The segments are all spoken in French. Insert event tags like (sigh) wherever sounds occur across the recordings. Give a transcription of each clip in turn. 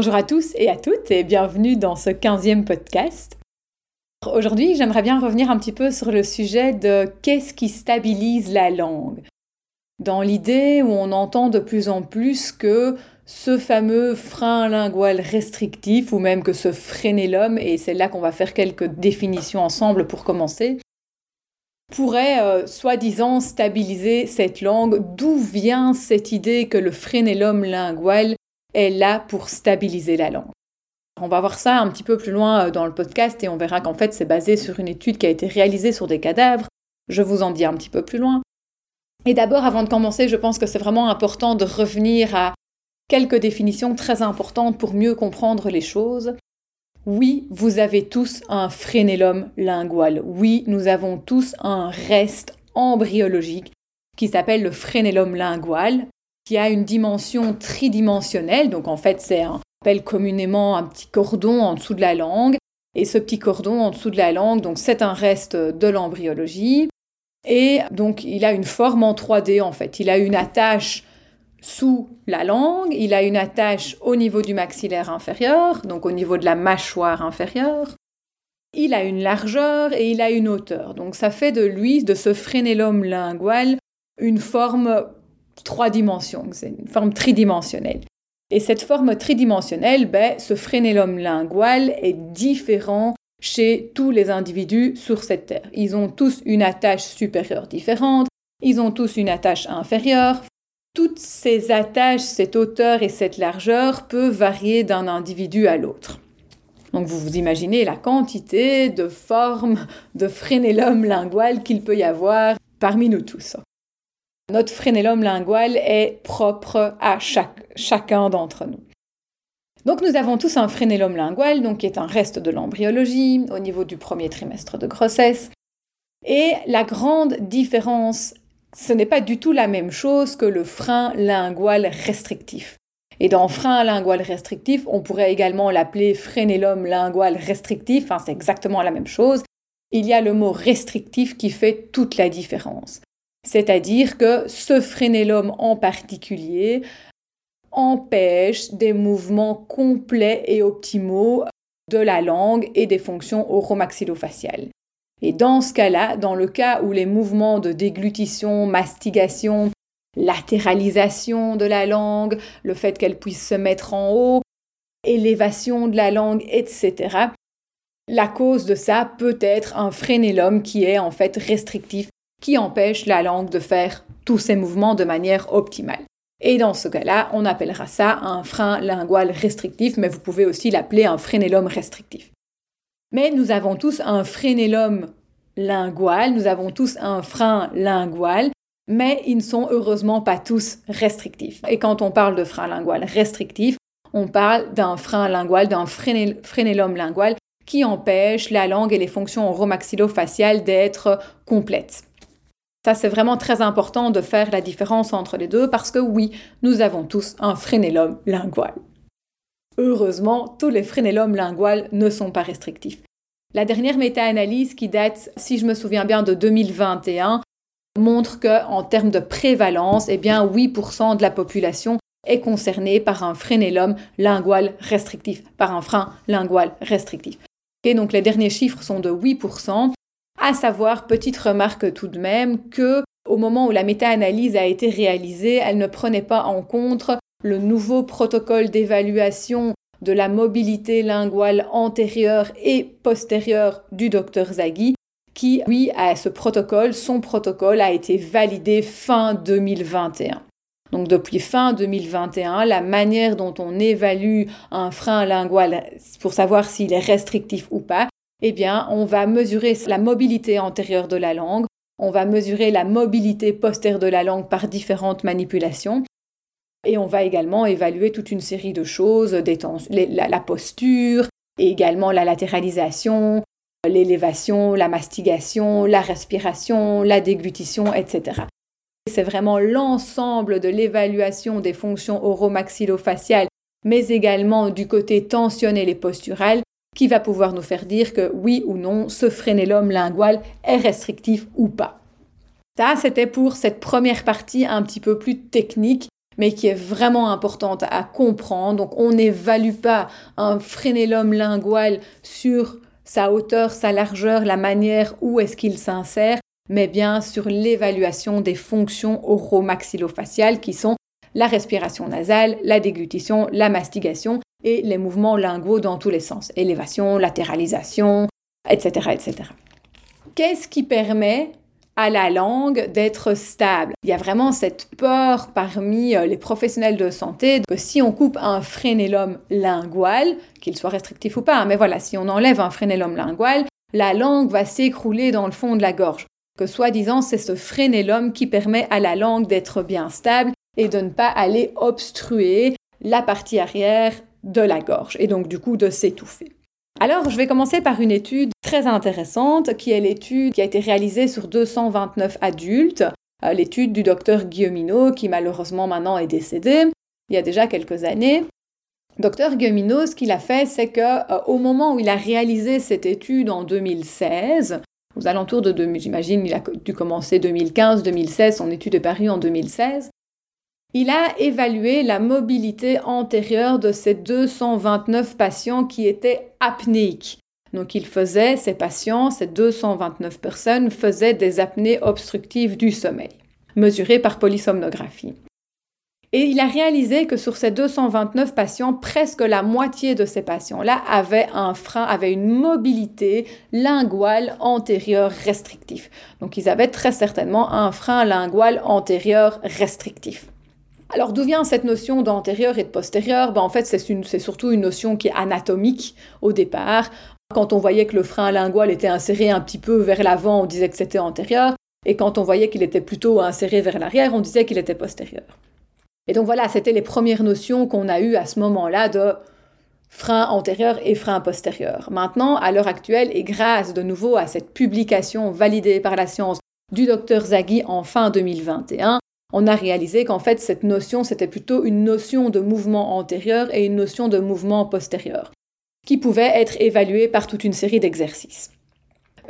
Bonjour à tous et à toutes et bienvenue dans ce 15e podcast. Aujourd'hui, j'aimerais bien revenir un petit peu sur le sujet de qu'est-ce qui stabilise la langue. Dans l'idée où on entend de plus en plus que ce fameux frein lingual restrictif ou même que ce frénélum, et c'est là qu'on va faire quelques définitions ensemble pour commencer, pourrait euh, soi-disant stabiliser cette langue. D'où vient cette idée que le frénélum lingual est là pour stabiliser la langue. On va voir ça un petit peu plus loin euh, dans le podcast et on verra qu'en fait c'est basé sur une étude qui a été réalisée sur des cadavres. Je vous en dis un petit peu plus loin. Et d'abord, avant de commencer, je pense que c'est vraiment important de revenir à quelques définitions très importantes pour mieux comprendre les choses. Oui, vous avez tous un frénélum lingual. Oui, nous avons tous un reste embryologique qui s'appelle le frénélum lingual, qui a une dimension tridimensionnelle. Donc en fait, c'est un communément un petit cordon en dessous de la langue. Et ce petit cordon en dessous de la langue, donc c'est un reste de l'embryologie. Et donc il a une forme en 3D en fait. Il a une attache sous la langue, il a une attache au niveau du maxillaire inférieur, donc au niveau de la mâchoire inférieure. Il a une largeur et il a une hauteur. Donc ça fait de lui, de ce frénélum lingual, une forme trois dimensions, c'est une forme tridimensionnelle. Et cette forme tridimensionnelle, ben, ce frénélum lingual est différent chez tous les individus sur cette Terre. Ils ont tous une attache supérieure différente, ils ont tous une attache inférieure. Toutes ces attaches, cette hauteur et cette largeur peuvent varier d'un individu à l'autre. Donc vous vous imaginez la quantité de formes de frénélum lingual qu'il peut y avoir parmi nous tous. Notre frénélum lingual est propre à chacun d'entre nous. Donc nous avons tous un frénélum lingual, donc qui est un reste de l'embryologie au niveau du premier trimestre de grossesse. Et la grande différence, ce n'est pas du tout la même chose que le frein lingual restrictif. Et dans frein lingual restrictif, on pourrait également l'appeler frénélum lingual restrictif, enfin, c'est exactement la même chose. Il y a le mot restrictif qui fait toute la différence. C'est-à-dire que ce frénélum en particulier empêche des mouvements complets et optimaux de la langue et des fonctions oromaxillofaciales. Et dans ce cas-là, dans le cas où les mouvements de déglutition, mastigation, latéralisation de la langue, le fait qu'elle puisse se mettre en haut, élévation de la langue, etc., la cause de ça peut être un frénélum qui est en fait restrictif qui empêche la langue de faire tous ces mouvements de manière optimale. Et dans ce cas-là, on appellera ça un frein lingual restrictif, mais vous pouvez aussi l'appeler un frénélum restrictif. Mais nous avons tous un frénélum lingual, nous avons tous un frein lingual, mais ils ne sont heureusement pas tous restrictifs. Et quand on parle de frein lingual restrictif, on parle d'un frein lingual, d'un frénélum lingual qui empêche la langue et les fonctions oromaxillofaciales d'être complètes. Ça, c'est vraiment très important de faire la différence entre les deux parce que oui, nous avons tous un frénélum lingual. Heureusement, tous les frénélums lingual ne sont pas restrictifs. La dernière méta-analyse qui date, si je me souviens bien, de 2021 montre que en termes de prévalence, eh bien 8% de la population est concernée par un frénélum lingual restrictif, par un frein lingual restrictif. Et donc les derniers chiffres sont de 8%, à savoir, petite remarque tout de même, que au moment où la méta-analyse a été réalisée, elle ne prenait pas en compte le nouveau protocole d'évaluation de la mobilité linguale antérieure et postérieure du docteur Zaghi, qui, lui, a ce protocole, son protocole a été validé fin 2021. Donc depuis fin 2021, la manière dont on évalue un frein lingual pour savoir s'il est restrictif ou pas, eh bien, on va mesurer la mobilité antérieure de la langue, on va mesurer la mobilité postérieure de la langue par différentes manipulations, et on va également évaluer toute une série de choses, la, posture, et également la latéralisation, l'élévation, la mastigation, la respiration, la déglutition, etc. C'est vraiment l'ensemble de l'évaluation des fonctions oromaxillofaciales, mais également du côté tensionnel et postural, qui va pouvoir nous faire dire que oui ou non, ce frénélum lingual est restrictif ou pas. Ça, c'était pour cette première partie un petit peu plus technique mais qui est vraiment importante à comprendre. Donc on n'évalue pas un frénélum lingual sur sa hauteur, sa largeur, la manière où est-ce qu'il s'insère, mais bien sur l'évaluation des fonctions oromaxillofaciales qui sont la respiration nasale, la déglutition, la mastigation et les mouvements linguaux dans tous les sens, élévation, latéralisation, etc. etc. Qu'est-ce qui permet à la langue d'être stable? Il y a vraiment cette peur parmi euh, les professionnels de santé que si on coupe un frénélum lingual, qu'il soit restrictif ou pas, hein, mais voilà, si on enlève un frénélum lingual, la langue va s'écrouler dans le fond de la gorge. Que soi-disant, c'est ce frénélum qui permet à la langue d'être bien stable et de ne pas aller obstruer la partie arrière de la gorge et donc du coup de s'étouffer. Alors, je vais commencer par une étude très intéressante, qui est l'étude qui a été réalisée sur 229 adultes, euh, l'étude du docteur Guilleminot, qui malheureusement maintenant est décédé, il y a déjà quelques années. Docteur Guilleminot, ce qu'il a fait, c'est que euh, au moment où il a réalisé cette étude en 2016, aux alentours de, j'imagine, il a dû commencer 2015-2016, son étude est parue en 2016, il a évalué la mobilité antérieure de ces 229 patients qui étaient apnéiques. Donc il faisait, ces patients, ces 229 personnes, faisaient des apnées obstructives du sommeil, mesurées par polysomnographie. Et il a réalisé que sur ces 229 patients, presque la moitié de ces patients-là avaient un frein, avaient une mobilité linguale antérieure restrictive. Donc ils avaient très certainement un frein lingual antérieur restrictif. Alors d'où vient cette notion d'antérieur et de postérieur? Ben, En fait, c'est surtout une notion qui est anatomique au départ. Quand on voyait que le frein lingual était inséré un petit peu vers l'avant, on disait que c'était antérieur. Et quand on voyait qu'il était plutôt inséré vers l'arrière, on disait qu'il était postérieur. Et donc voilà, c'était les premières notions qu'on a eues à ce moment-là de frein antérieur et frein postérieur. Maintenant, à l'heure actuelle, et grâce de nouveau à cette publication validée par la science du docteur Zaghi en fin 2021, on a réalisé qu'en fait, cette notion, c'était plutôt une notion de mouvement antérieur et une notion de mouvement postérieur, qui pouvait être évaluée par toute une série d'exercices.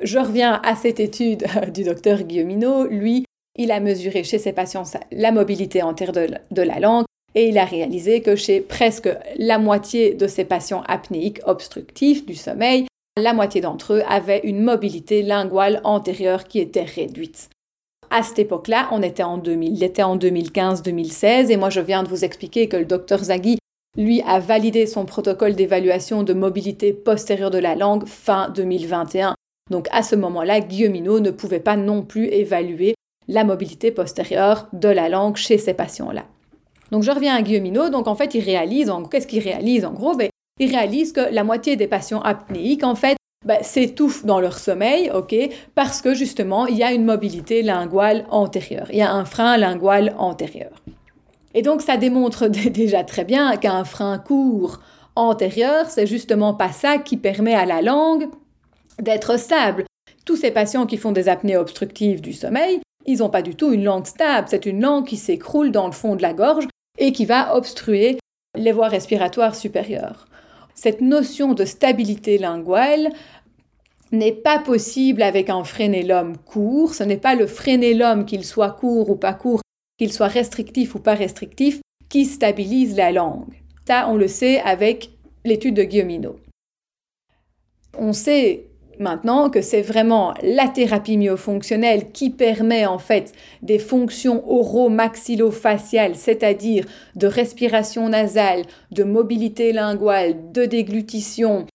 Je reviens à cette étude (laughs) du docteur Guilleminot. Lui, il a mesuré chez ses patients la mobilité antérieure de, la langue et il a réalisé que chez presque la moitié de ces patients apnéiques obstructifs du sommeil, la moitié d'entre eux avaient une mobilité linguale antérieure qui était réduite à cette époque-là, on était en 2000, il était en 2015-2016, et moi je viens de vous expliquer que le docteur Zaghi, lui, a validé son protocole d'évaluation de mobilité postérieure de la langue fin 2021. Donc à ce moment-là, Guilleminot ne pouvait pas non plus évaluer la mobilité postérieure de la langue chez ces patients-là. Donc je reviens à Guilleminot, donc en fait il réalise, qu'est-ce qu'il réalise en gros? Ben, Il réalise que la moitié des patients apnéiques, en fait, bah, s'étouffent dans leur sommeil, ok, parce que justement, il y a une mobilité linguale antérieure, il y a un frein lingual antérieur. Et donc, ça démontre (laughs) déjà très bien qu'un frein court antérieur, c'est justement pas ça qui permet à la langue d'être stable. Tous ces patients qui font des apnées obstructives du sommeil, ils n'ont pas du tout une langue stable, c'est une langue qui s'écroule dans le fond de la gorge et qui va obstruer les voies respiratoires supérieures cette notion de stabilité linguale n'est pas possible avec un frénélum court. Ce n'est pas le frénélum, qu'il soit court ou pas court, qu'il soit restrictif ou pas restrictif, qui stabilise la langue. Ça, on le sait avec l'étude de Guilleminot. On sait maintenant que c'est vraiment la thérapie myofonctionnelle qui permet en fait des fonctions oro-maxillofaciales, c'est-à-dire de respiration nasale, de mobilité linguale, de déglutition,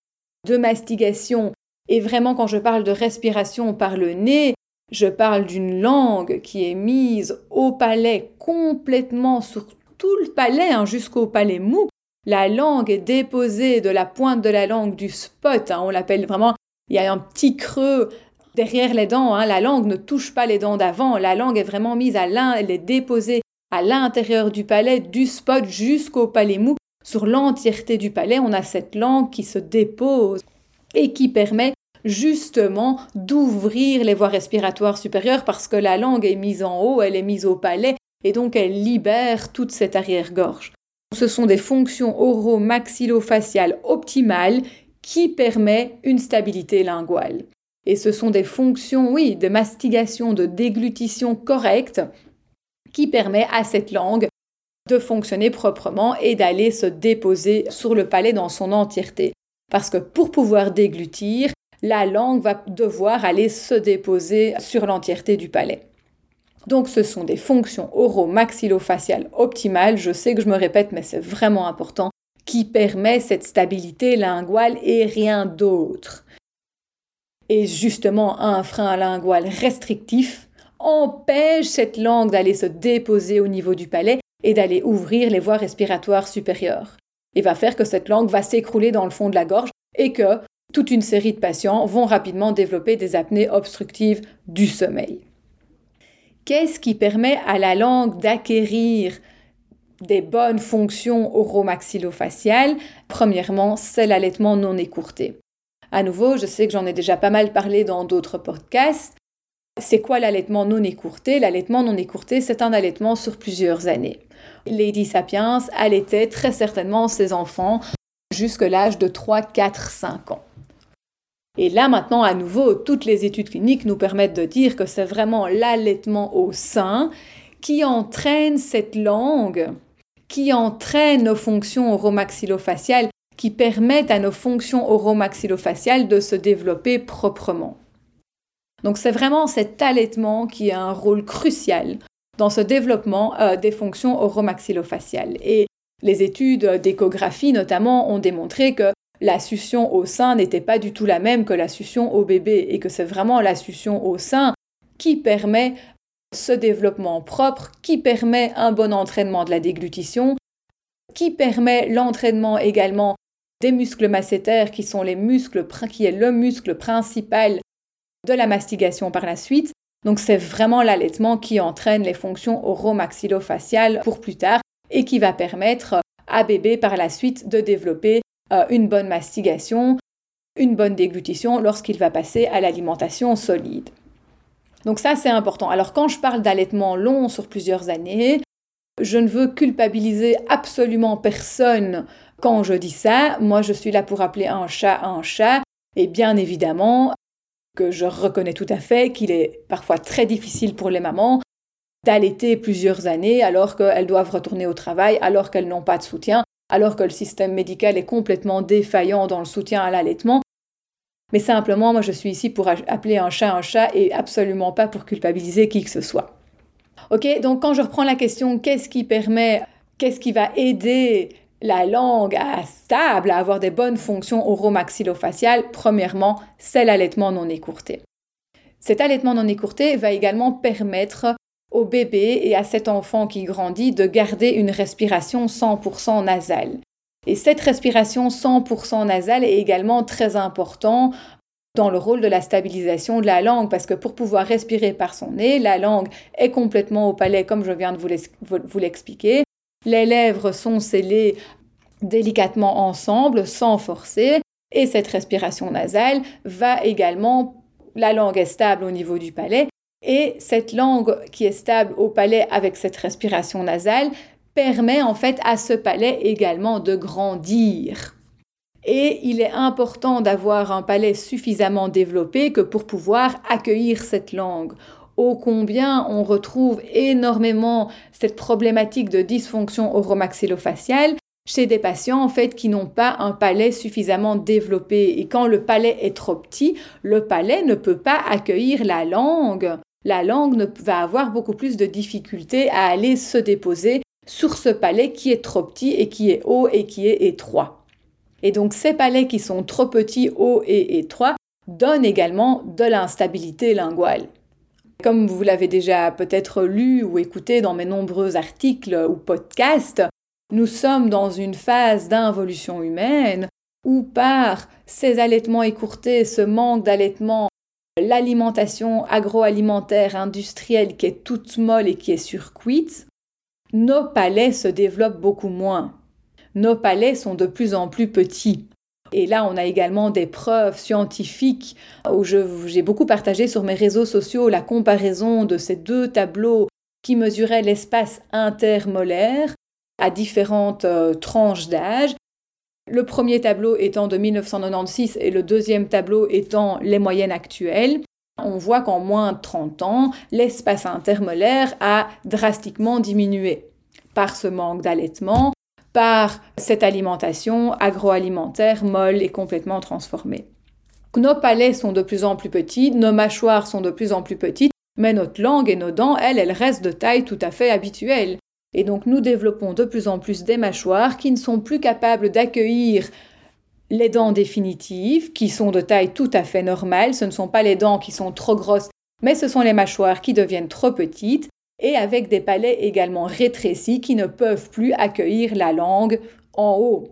de mastigation. Et vraiment, quand je parle de respiration par le nez, je parle d'une langue qui est mise au palais complètement sur tout le palais, hein, jusqu'au palais mou. La langue est déposée de la pointe de la langue du spot. Hein, on l'appelle vraiment il y a un petit creux derrière les dents. Hein. La langue ne touche pas les dents d'avant. La langue est vraiment mise à l'un, elle est déposée à l'intérieur du palais, du spot jusqu'au palais mou. Sur l'entièreté du palais, on a cette langue qui se dépose et qui permet justement d'ouvrir les voies respiratoires supérieures parce que la langue est mise en haut, elle est mise au palais et donc elle libère toute cette arrière-gorge. Ce sont des fonctions oro-maxillofaciales optimales qui permet une stabilité linguale. Et ce sont des fonctions, oui, de mastigation, de déglutition correcte qui permet à cette langue de fonctionner proprement et d'aller se déposer sur le palais dans son entièreté. Parce que pour pouvoir déglutir, la langue va devoir aller se déposer sur l'entièreté du palais. Donc ce sont des fonctions oro-maxillofaciales optimales. Je sais que je me répète, mais c'est vraiment important qui permet cette stabilité linguale et rien d'autre. Et justement, un frein lingual restrictif empêche cette langue d'aller se déposer au niveau du palais et d'aller ouvrir les voies respiratoires supérieures. Et va faire que cette langue va s'écrouler dans le fond de la gorge et que toute une série de patients vont rapidement développer des apnées obstructives du sommeil. Qu'est-ce qui permet à la langue d'acquérir des bonnes fonctions oromaxillofaciales, premièrement, c'est l'allaitement non écourté. À nouveau, je sais que j'en ai déjà pas mal parlé dans d'autres podcasts. C'est quoi l'allaitement non écourté? L'allaitement non écourté, c'est un allaitement sur plusieurs années. Lady Sapiens allaitait très certainement ses enfants jusqu'à l'âge de 3, 4, 5 ans. Et là maintenant, à nouveau, toutes les études cliniques nous permettent de dire que c'est vraiment l'allaitement au sein qui entraîne cette langue qui entraîne nos fonctions oromaxillofaciales, qui permettent à nos fonctions oromaxillofaciales de se développer proprement. Donc c'est vraiment cet allaitement qui a un rôle crucial dans ce développement euh, des fonctions oromaxillofaciales. Et les études d'échographie notamment ont démontré que la succion au sein n'était pas du tout la même que la succion au bébé et que c'est vraiment la succion au sein qui permet ce développement propre qui permet un bon entraînement de la déglutition, qui permet l'entraînement également des muscles massétaires qui sont les muscles qui est le muscle principal de la mastigation par la suite. Donc c'est vraiment l'allaitement qui entraîne les fonctions oromaxillofaciales pour plus tard et qui va permettre à bébé par la suite de développer euh, une bonne mastigation, une bonne déglutition lorsqu'il va passer à l'alimentation solide. Donc ça, c'est important. Alors quand je parle d'allaitement long sur plusieurs années, je ne veux culpabiliser absolument personne quand je dis ça. Moi, je suis là pour appeler un chat un chat. Et bien évidemment que je reconnais tout à fait qu'il est parfois très difficile pour les mamans d'allaiter plusieurs années alors qu'elles doivent retourner au travail, alors qu'elles n'ont pas de soutien, alors que le système médical est complètement défaillant dans le soutien à l'allaitement. Mais simplement, moi, je suis ici pour appeler un chat un chat et absolument pas pour culpabiliser qui que ce soit. Ok, donc quand je reprends la question, qu'est-ce qui permet, qu'est-ce qui va aider la langue à stable, à avoir des bonnes fonctions oromaxillofaciales? Premièrement, c'est l'allaitement non écourté. Cet allaitement non écourté va également permettre au bébé et à cet enfant qui grandit de garder une respiration 100% nasale. Et cette respiration 100% nasale est également très importante dans le rôle de la stabilisation de la langue, parce que pour pouvoir respirer par son nez, la langue est complètement au palais, comme je viens de vous l'expliquer. Les lèvres sont scellées délicatement ensemble, sans forcer, et cette respiration nasale va également, la langue est stable au niveau du palais, et cette langue qui est stable au palais avec cette respiration nasale permet en fait à ce palais également de grandir. Et il est important d'avoir un palais suffisamment développé que pour pouvoir accueillir cette langue. Ô combien on retrouve énormément cette problématique de dysfonction oromaxillofaciale chez des patients en fait qui n'ont pas un palais suffisamment développé. Et quand le palais est trop petit, le palais ne peut pas accueillir la langue. La langue va avoir beaucoup plus de difficultés à aller se déposer sur ce palais qui est trop petit et qui est haut et qui est étroit. Et donc ces palais qui sont trop petits, hauts et étroits donnent également de l'instabilité linguale. Comme vous l'avez déjà peut-être lu ou écouté dans mes nombreux articles ou podcasts, nous sommes dans une phase d'involution humaine où par ces allaitements écourtés, ce manque d'allaitement, l'alimentation agroalimentaire industrielle qui est toute molle et qui est surcuite, nos palais se développent beaucoup moins. Nos palais sont de plus en plus petits. Et là, on a également des preuves scientifiques où j'ai beaucoup partagé sur mes réseaux sociaux la comparaison de ces deux tableaux qui mesuraient l'espace intermolaire à différentes euh, tranches d'âge. Le premier tableau étant de 1996 et le deuxième tableau étant les moyennes actuelles. On voit qu'en moins de 30 ans, l'espace intermolaire a drastiquement diminué par ce manque d'allaitement, par cette alimentation agroalimentaire molle et complètement transformée. Nos palais sont de plus en plus petits, nos mâchoires sont de plus en plus petites, mais notre langue et nos dents, elles, elles restent de taille tout à fait habituelle. Et donc nous développons de plus en plus des mâchoires qui ne sont plus capables d'accueillir les dents définitives, qui sont de taille tout à fait normale. Ce ne sont pas les dents qui sont trop grosses, mais ce sont les mâchoires qui deviennent trop petites et avec des palais également rétrécis qui ne peuvent plus accueillir la langue en haut.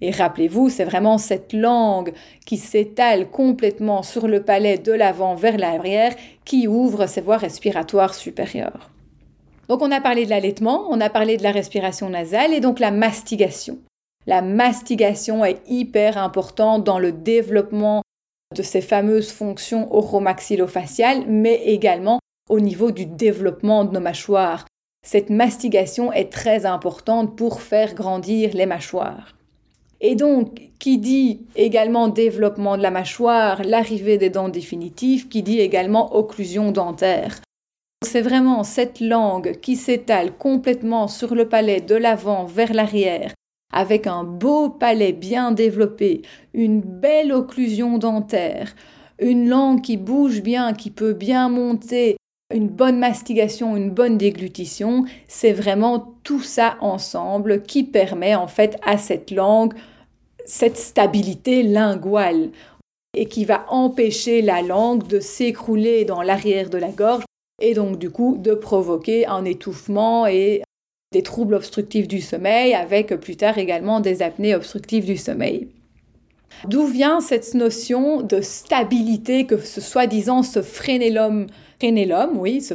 Et rappelez-vous, c'est vraiment cette langue qui s'étale complètement sur le palais de l'avant vers l'arrière qui ouvre ses voies respiratoires supérieures. Donc on a parlé de l'allaitement, on a parlé de la respiration nasale et donc la mastigation. La mastigation est hyper importante dans le développement de ces fameuses fonctions oromaxillofaciales, mais également au niveau du développement de nos mâchoires. Cette mastigation est très importante pour faire grandir les mâchoires. Et donc, qui dit également développement de la mâchoire, l'arrivée des dents définitives, qui dit également occlusion dentaire. C'est vraiment cette langue qui s'étale complètement sur le palais de l'avant vers l'arrière, avec un beau palais bien développé, une belle occlusion dentaire, une langue qui bouge bien, qui peut bien monter, une bonne mastigation, une bonne déglutition, c'est vraiment tout ça ensemble qui permet en fait à cette langue cette stabilité linguale et qui va empêcher la langue de s'écrouler dans l'arrière de la gorge et donc du coup de provoquer un étouffement et des troubles obstructifs du sommeil avec plus tard également des apnées obstructives du sommeil. D'où vient cette notion de stabilité que ce soi-disant ce frénélum, oui, ce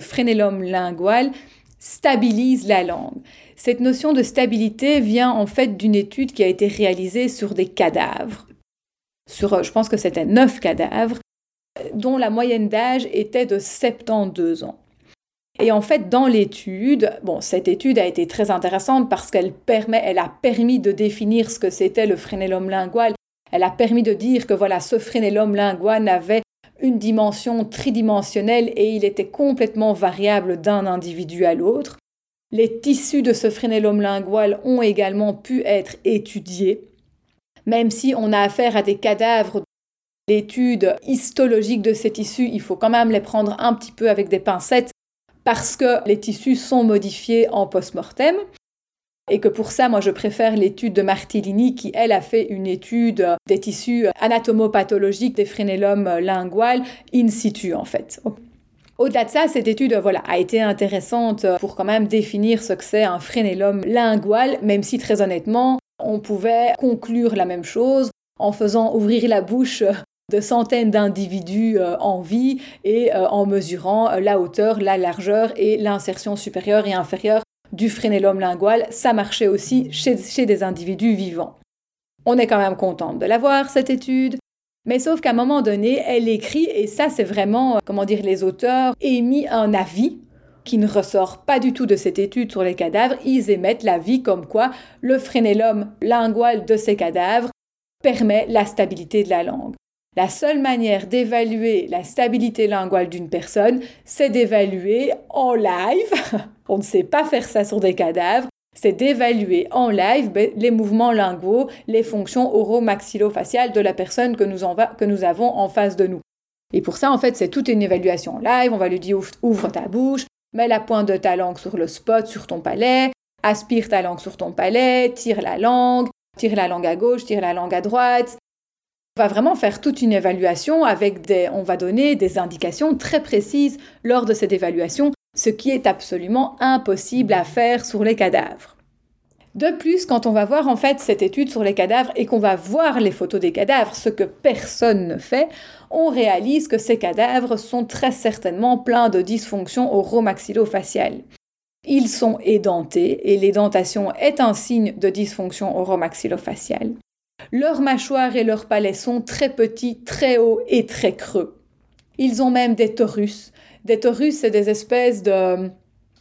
lingual stabilise la langue. Cette notion de stabilité vient en fait d'une étude qui a été réalisée sur des cadavres. Sur, je pense que c'était neuf cadavres, dont la moyenne d'âge était de 72 ans. Et en fait, dans l'étude, bon, cette étude a été très intéressante parce qu'elle a permis de définir ce que c'était le frénélum lingual. Elle a permis de dire que voilà, ce frénélum lingual avait une dimension tridimensionnelle et il était complètement variable d'un individu à l'autre. Les tissus de ce frénélum lingual ont également pu être étudiés, même si on a affaire à des cadavres l'étude histologique de ces tissus, il faut quand même les prendre un petit peu avec des pincettes parce que les tissus sont modifiés en post-mortem. Et que pour ça, moi, je préfère l'étude de Martellini qui, elle, a fait une étude des tissus anatomopathologiques des frénélums lingual in situ, en fait. Au-delà de ça, cette étude voilà, a été intéressante pour quand même définir ce que c'est un frénélum lingual, même si très honnêtement, on pouvait conclure la même chose en faisant ouvrir la bouche de centaines d'individus euh, en vie et euh, en mesurant euh, la hauteur, la largeur et l'insertion supérieure et inférieure du frénélum lingual. Ça marchait aussi chez, chez des individus vivants. On est quand même contente de l'avoir, cette étude. Mais sauf qu'à un moment donné, elle écrit, et ça c'est vraiment, comment dire, les auteurs émis un avis qui ne ressort pas du tout de cette étude sur les cadavres, ils émettent l'avis comme quoi le frénélum lingual de ces cadavres permet la stabilité de la langue. La seule manière d'évaluer la stabilité linguale d'une personne, c'est d'évaluer en live, (laughs) on ne sait pas faire ça sur des cadavres, c'est d'évaluer en live ben, les mouvements linguaux, les fonctions oro-maxillofaciales de la personne que nous, avons en face de nous. Et pour ça, en fait, c'est toute une évaluation live. On va lui dire ouvre ta bouche, mets la pointe de ta langue sur le spot, sur ton palais, aspire ta langue sur ton palais, tire la langue, tire la langue à gauche, tire la langue à droite. On va vraiment faire toute une évaluation avec des, on va donner des indications très précises lors de cette évaluation, ce qui est absolument impossible à faire sur les cadavres. De plus, quand on va voir en fait cette étude sur les cadavres et qu'on va voir les photos des cadavres, ce que personne ne fait, on réalise que ces cadavres sont très certainement pleins de dysfonctions oromaxillofaciales. Ils sont édentés et l'édentation est un signe de dysfonction oromaxillofaciale. Leurs mâchoires et leurs palais sont très petits, très hauts et très creux. Ils ont même des torus. Des torus, c'est des espèces de...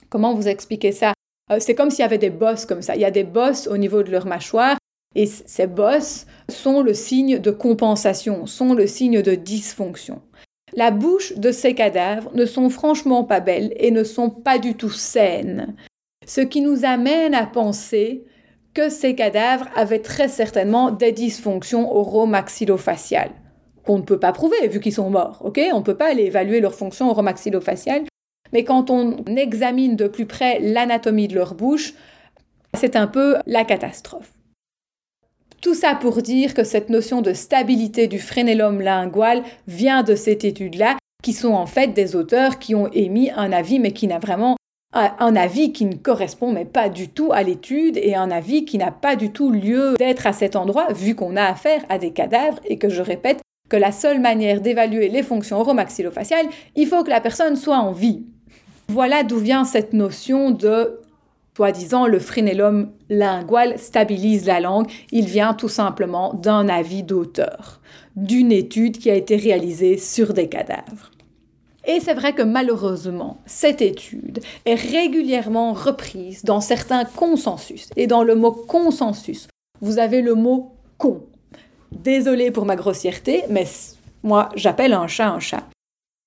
Comment vous expliquer ça? Euh, C'est comme s'il y avait des bosses comme ça. Il y a des bosses au niveau de leur mâchoire et ces bosses sont le signe de compensation, sont le signe de dysfonction. La bouche de ces cadavres ne sont franchement pas belles et ne sont pas du tout saines, ce qui nous amène à penser que ces cadavres avaient très certainement des dysfonctions oromaxillofaciales, qu'on ne peut pas prouver vu qu'ils sont morts, On ne peut pas aller évaluer leurs fonctions oromaxillofaciales, mais quand on examine de plus près l'anatomie de leur bouche, c'est un peu la catastrophe. Tout ça pour dire que cette notion de stabilité du frénélum lingual vient de cette étude-là, qui sont en fait des auteurs qui ont émis un avis, mais qui n'a vraiment un avis qui ne correspond mais pas du tout à l'étude et un avis qui n'a pas du tout lieu d'être à cet endroit vu qu'on a affaire à des cadavres et que je répète que la seule manière d'évaluer les fonctions oromaxillofaciales, il faut que la personne soit en vie. Voilà d'où vient cette notion de soi-disant le frénélum lingual stabilise la langue, il vient tout simplement d'un avis d'auteur, d'une étude qui a été réalisée sur des cadavres. Et c'est vrai que malheureusement, cette étude est régulièrement reprise dans certains consensus. Et dans le mot consensus, vous avez le mot con. Désolé pour ma grossièreté, mais moi j'appelle un chat un chat.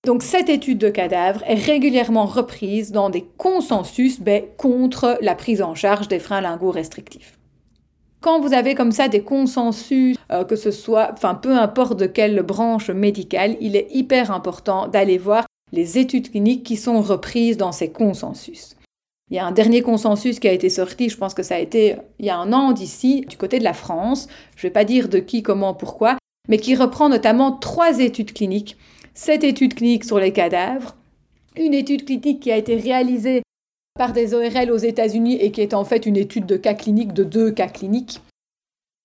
Donc cette étude de cadavres est régulièrement reprise dans des consensus ben, contre la prise en charge des freins linguaux restrictifs. Quand vous avez comme ça des consensus, euh, que ce soit, enfin peu importe de quelle branche médicale, il est hyper important d'aller voir les études cliniques qui sont reprises dans ces consensus. Il y a un dernier consensus qui a été sorti, je pense que ça a été il y a un an d'ici, du côté de la France, je ne vais pas dire de qui, comment, pourquoi, mais qui reprend notamment trois études cliniques cette étude clinique sur les cadavres, une étude clinique qui a été réalisée par des ORL aux États-Unis et qui est en fait une étude de cas cliniques, de deux cas cliniques,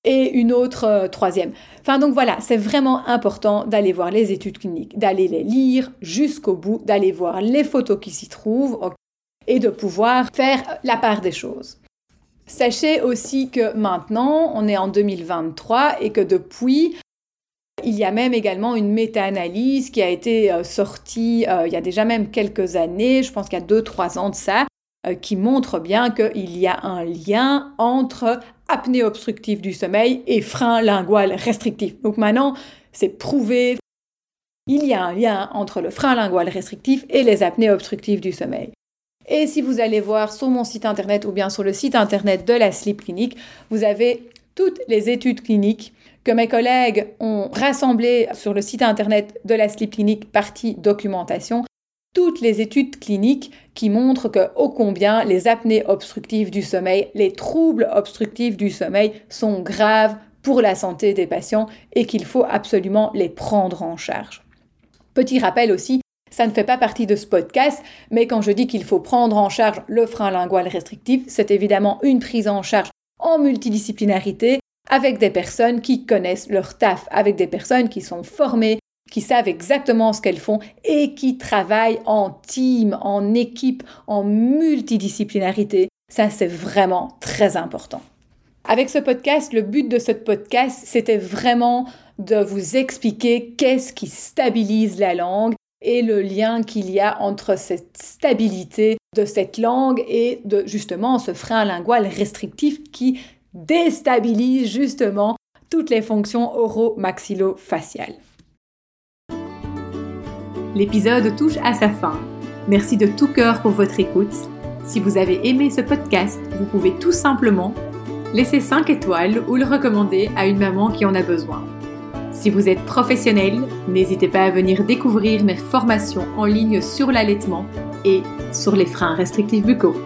et une autre euh, troisième. Enfin donc voilà, c'est vraiment important d'aller voir les études cliniques, d'aller les lire jusqu'au bout, d'aller voir les photos qui s'y trouvent et de pouvoir faire la part des choses. Sachez aussi que maintenant, on est en 2023 et que depuis, il y a même également une méta-analyse qui a été euh, sortie euh, il y a déjà même quelques années, je pense qu'il y a 2-3 ans de ça, qui montre bien qu'il y a un lien entre apnée obstructive du sommeil et frein lingual restrictif. Donc maintenant, c'est prouvé. Il y a un lien entre le frein lingual restrictif et les apnées obstructives du sommeil. Et si vous allez voir sur mon site internet ou bien sur le site internet de la Sleep Clinic, vous avez toutes les études cliniques que mes collègues ont rassemblées sur le site internet de la Sleep Clinic partie documentation, toutes les études cliniques qui montrent que, ô combien, les apnées obstructives du sommeil, les troubles obstructifs du sommeil sont graves pour la santé des patients et qu'il faut absolument les prendre en charge. Petit rappel aussi, ça ne fait pas partie de ce podcast, mais quand je dis qu'il faut prendre en charge le frein lingual restrictif, c'est évidemment une prise en charge en multidisciplinarité avec des personnes qui connaissent leur taf, avec des personnes qui sont formées, qui savent exactement ce qu'elles font et qui travaillent en team, en équipe, en multidisciplinarité. Ça, c'est vraiment très important. Avec ce podcast, le but de ce podcast, c'était vraiment de vous expliquer qu'est-ce qui stabilise la langue et le lien qu'il y a entre cette stabilité de cette langue et de justement ce frein lingual restrictif qui déstabilise justement toutes les fonctions oro-maxillo-faciales. L'épisode touche à sa fin. Merci de tout cœur pour votre écoute. Si vous avez aimé ce podcast, vous pouvez tout simplement laisser 5 étoiles ou le recommander à une maman qui en a besoin. Si vous êtes professionnel, n'hésitez pas à venir découvrir mes formations en ligne sur l'allaitement et sur les freins restrictifs buccaux.